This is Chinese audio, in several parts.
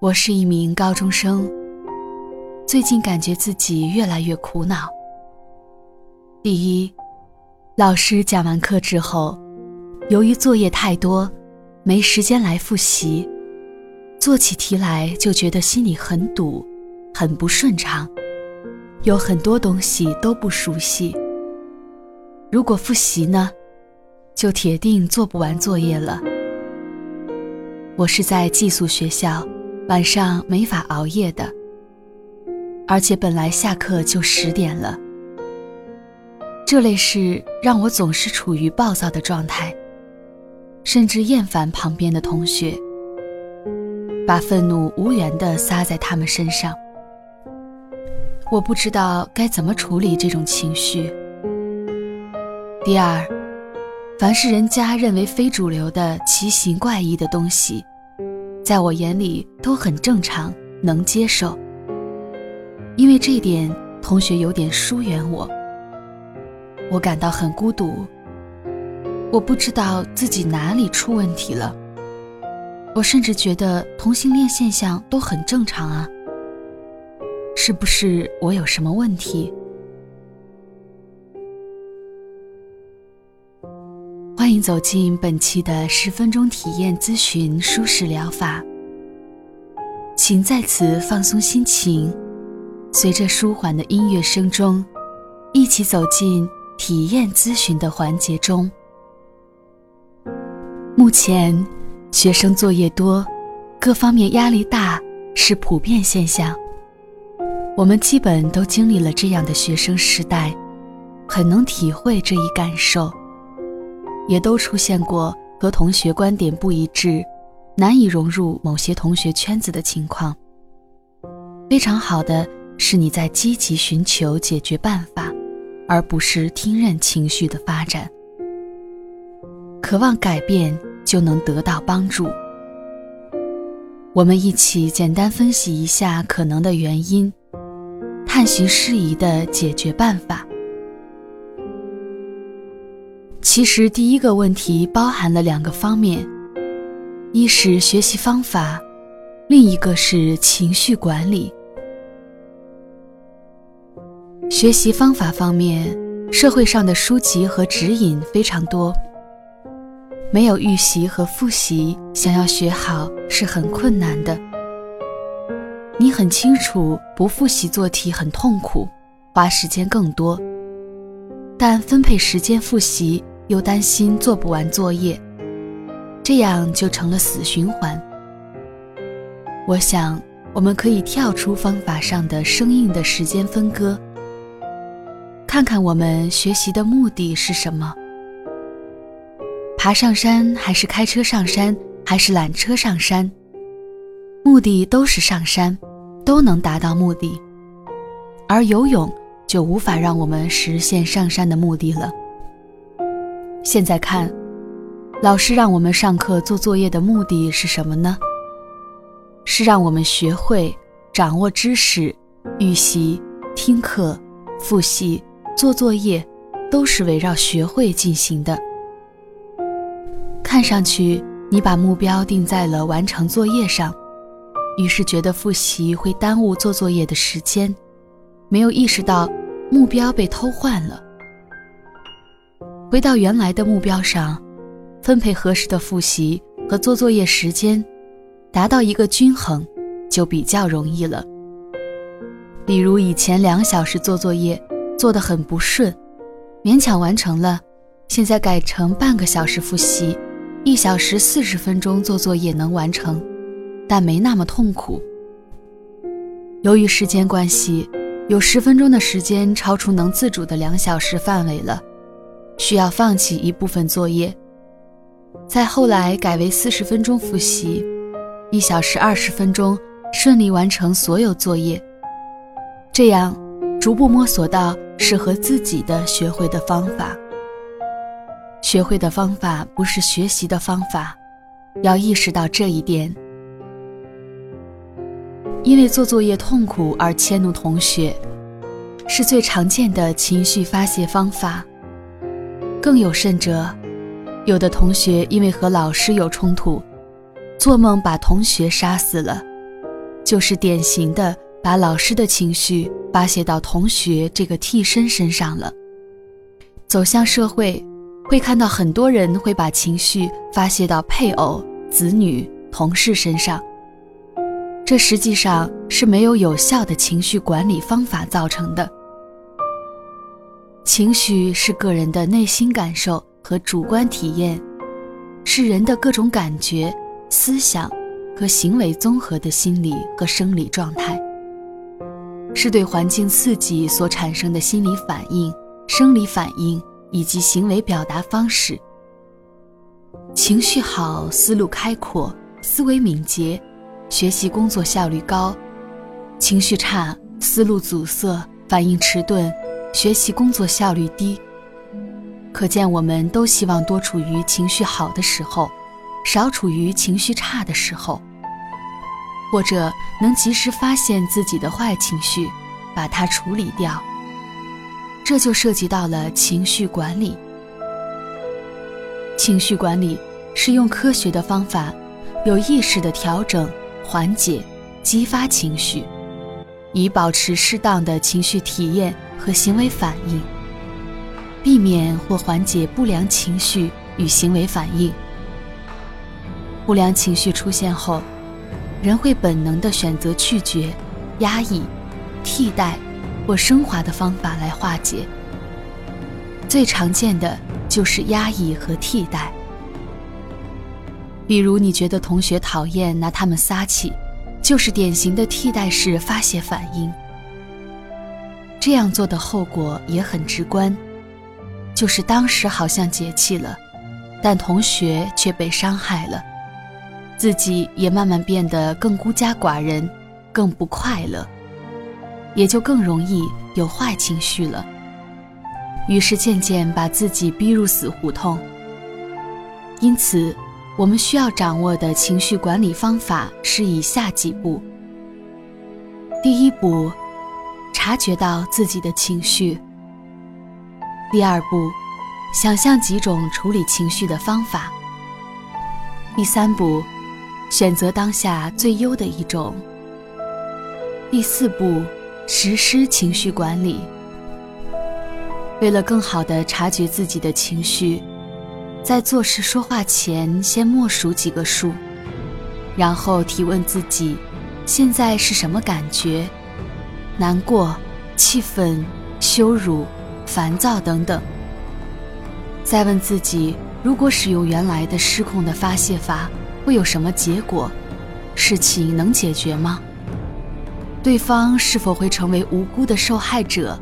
我是一名高中生，最近感觉自己越来越苦恼。第一，老师讲完课之后，由于作业太多，没时间来复习，做起题来就觉得心里很堵，很不顺畅，有很多东西都不熟悉。如果复习呢，就铁定做不完作业了。我是在寄宿学校。晚上没法熬夜的，而且本来下课就十点了。这类事让我总是处于暴躁的状态，甚至厌烦旁边的同学，把愤怒无缘地撒在他们身上。我不知道该怎么处理这种情绪。第二，凡是人家认为非主流的奇形怪异的东西。在我眼里都很正常，能接受。因为这一点，同学有点疏远我，我感到很孤独。我不知道自己哪里出问题了。我甚至觉得同性恋现象都很正常啊。是不是我有什么问题？欢迎走进本期的十分钟体验咨询舒适疗法，请在此放松心情，随着舒缓的音乐声中，一起走进体验咨询的环节中。目前，学生作业多，各方面压力大是普遍现象。我们基本都经历了这样的学生时代，很能体会这一感受。也都出现过和同学观点不一致，难以融入某些同学圈子的情况。非常好的是你在积极寻求解决办法，而不是听任情绪的发展。渴望改变就能得到帮助。我们一起简单分析一下可能的原因，探寻适宜的解决办法。其实第一个问题包含了两个方面，一是学习方法，另一个是情绪管理。学习方法方面，社会上的书籍和指引非常多，没有预习和复习，想要学好是很困难的。你很清楚，不复习做题很痛苦，花时间更多。但分配时间复习，又担心做不完作业，这样就成了死循环。我想，我们可以跳出方法上的生硬的时间分割，看看我们学习的目的是什么。爬上山，还是开车上山，还是缆车上山，目的都是上山，都能达到目的。而游泳。就无法让我们实现上山的目的了。现在看，老师让我们上课做作业的目的是什么呢？是让我们学会掌握知识，预习、听课、复习、做作业，都是围绕学会进行的。看上去你把目标定在了完成作业上，于是觉得复习会耽误做作业的时间。没有意识到目标被偷换了，回到原来的目标上，分配合适的复习和做作业时间，达到一个均衡，就比较容易了。比如以前两小时做作业做得很不顺，勉强完成了，现在改成半个小时复习，一小时四十分钟做作业能完成，但没那么痛苦。由于时间关系。有十分钟的时间超出能自主的两小时范围了，需要放弃一部分作业。再后来改为四十分钟复习，一小时二十分钟顺利完成所有作业。这样逐步摸索到适合自己的学会的方法。学会的方法不是学习的方法，要意识到这一点。因为做作业痛苦而迁怒同学，是最常见的情绪发泄方法。更有甚者，有的同学因为和老师有冲突，做梦把同学杀死了，就是典型的把老师的情绪发泄到同学这个替身身上了。走向社会，会看到很多人会把情绪发泄到配偶、子女、同事身上，这实际上是没有有效的情绪管理方法造成的。情绪是个人的内心感受和主观体验，是人的各种感觉、思想和行为综合的心理和生理状态，是对环境刺激所产生的心理反应、生理反应以及行为表达方式。情绪好，思路开阔，思维敏捷，学习工作效率高；情绪差，思路阻塞，反应迟钝。学习工作效率低，可见我们都希望多处于情绪好的时候，少处于情绪差的时候，或者能及时发现自己的坏情绪，把它处理掉。这就涉及到了情绪管理。情绪管理是用科学的方法，有意识的调整、缓解、激发情绪，以保持适当的情绪体验。和行为反应，避免或缓解不良情绪与行为反应。不良情绪出现后，人会本能地选择拒绝、压抑、替代或升华的方法来化解。最常见的就是压抑和替代。比如，你觉得同学讨厌，拿他们撒气，就是典型的替代式发泄反应。这样做的后果也很直观，就是当时好像解气了，但同学却被伤害了，自己也慢慢变得更孤家寡人，更不快乐，也就更容易有坏情绪了。于是渐渐把自己逼入死胡同。因此，我们需要掌握的情绪管理方法是以下几步：第一步。察觉到自己的情绪。第二步，想象几种处理情绪的方法。第三步，选择当下最优的一种。第四步，实施情绪管理。为了更好地察觉自己的情绪，在做事说话前先默数几个数，然后提问自己：现在是什么感觉？难过、气愤、羞辱、烦躁等等。再问自己：如果使用原来的失控的发泄法，会有什么结果？事情能解决吗？对方是否会成为无辜的受害者？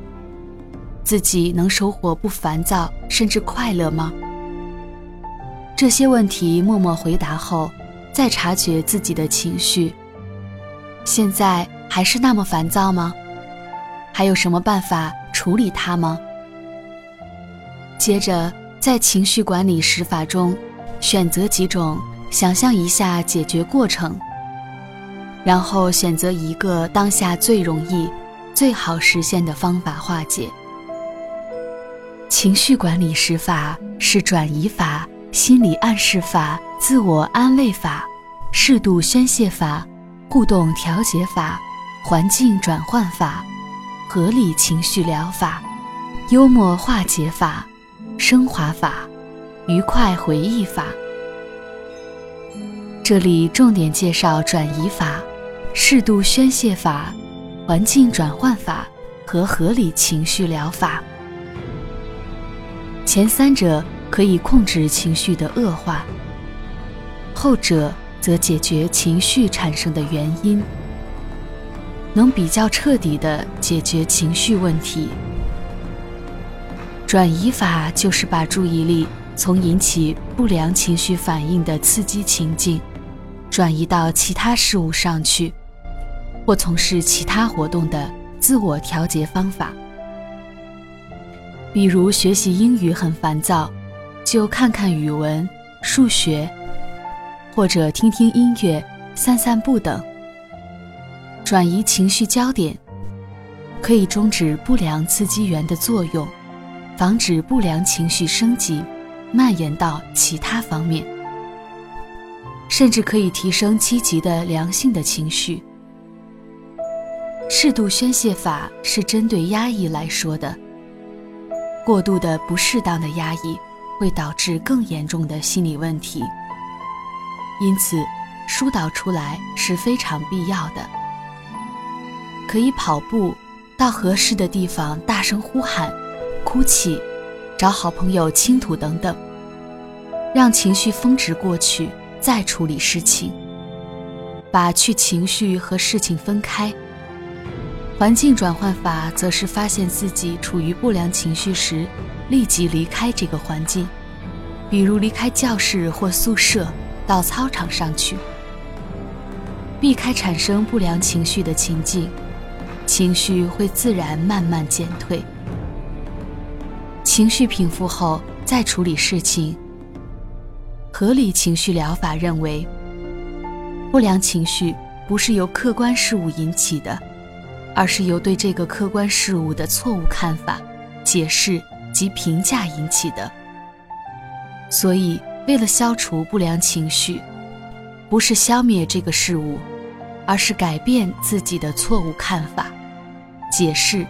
自己能收获不烦躁甚至快乐吗？这些问题默默回答后，再察觉自己的情绪。现在还是那么烦躁吗？还有什么办法处理它吗？接着，在情绪管理十法中，选择几种，想象一下解决过程，然后选择一个当下最容易、最好实现的方法化解。情绪管理实法是转移法、心理暗示法、自我安慰法、适度宣泄法、互动调节法、环境转换法。合理情绪疗法、幽默化解法、升华法、愉快回忆法。这里重点介绍转移法、适度宣泄法、环境转换法和合理情绪疗法。前三者可以控制情绪的恶化，后者则解决情绪产生的原因。能比较彻底地解决情绪问题。转移法就是把注意力从引起不良情绪反应的刺激情境，转移到其他事物上去，或从事其他活动的自我调节方法。比如学习英语很烦躁，就看看语文、数学，或者听听音乐、散散步等。转移情绪焦点，可以终止不良刺激源的作用，防止不良情绪升级、蔓延到其他方面，甚至可以提升积极的良性的情绪，适度宣泄法是针对压抑来说的。过度的、不适当的压抑会导致更严重的心理问题，因此疏导出来是非常必要的。可以跑步，到合适的地方大声呼喊、哭泣，找好朋友倾吐等等，让情绪峰值过去，再处理事情。把去情绪和事情分开。环境转换法则是发现自己处于不良情绪时，立即离开这个环境，比如离开教室或宿舍，到操场上去，避开产生不良情绪的情境，情绪会自然慢慢减退。情绪平复后再处理事情。合理情绪疗法认为。不良情绪不是由客观事物引起的，而是由对这个客观事物的错误看法、解释及评价引起的。所以，为了消除不良情绪，不是消灭这个事物，而是改变自己的错误看法、解释。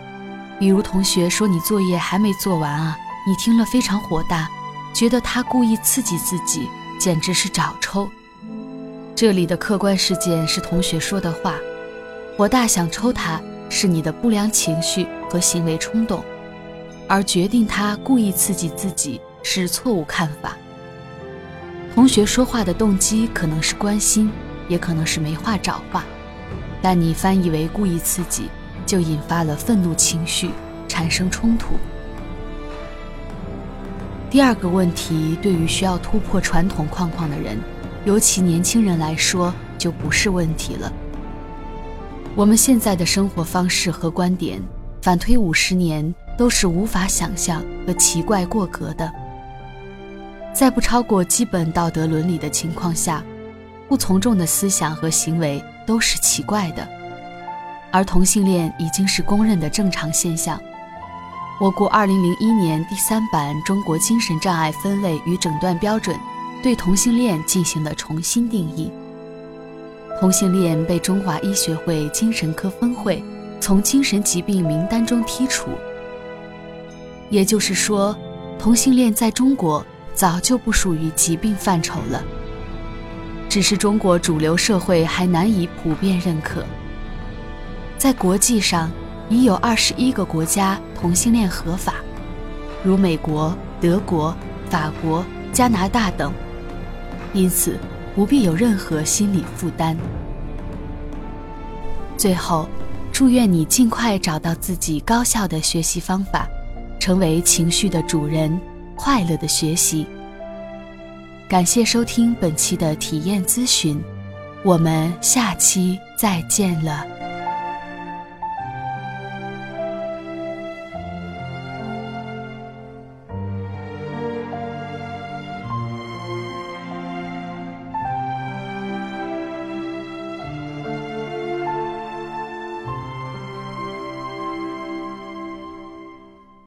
比如，同学说你作业还没做完啊，你听了非常火大，觉得他故意刺激自己，简直是找抽。这里的客观事件是同学说的话，火大想抽他是你的不良情绪和行为冲动，而决定他故意刺激自己是错误看法。同学说话的动机可能是关心，也可能是没话找话，但你翻译为故意刺激，就引发了愤怒情绪，产生冲突。第二个问题，对于需要突破传统框框的人。尤其年轻人来说，就不是问题了。我们现在的生活方式和观点，反推五十年都是无法想象和奇怪过格的。在不超过基本道德伦理的情况下，不从众的思想和行为都是奇怪的。而同性恋已经是公认的正常现象。我国二零零一年第三版《中国精神障碍分类与诊断标准》。对同性恋进行了重新定义。同性恋被中华医学会精神科分会从精神疾病名单中剔除。也就是说，同性恋在中国早就不属于疾病范畴了，只是中国主流社会还难以普遍认可。在国际上，已有二十一个国家同性恋合法，如美国、德国、法国、加拿大等。因此，不必有任何心理负担。最后，祝愿你尽快找到自己高效的学习方法，成为情绪的主人，快乐的学习。感谢收听本期的体验咨询，我们下期再见了。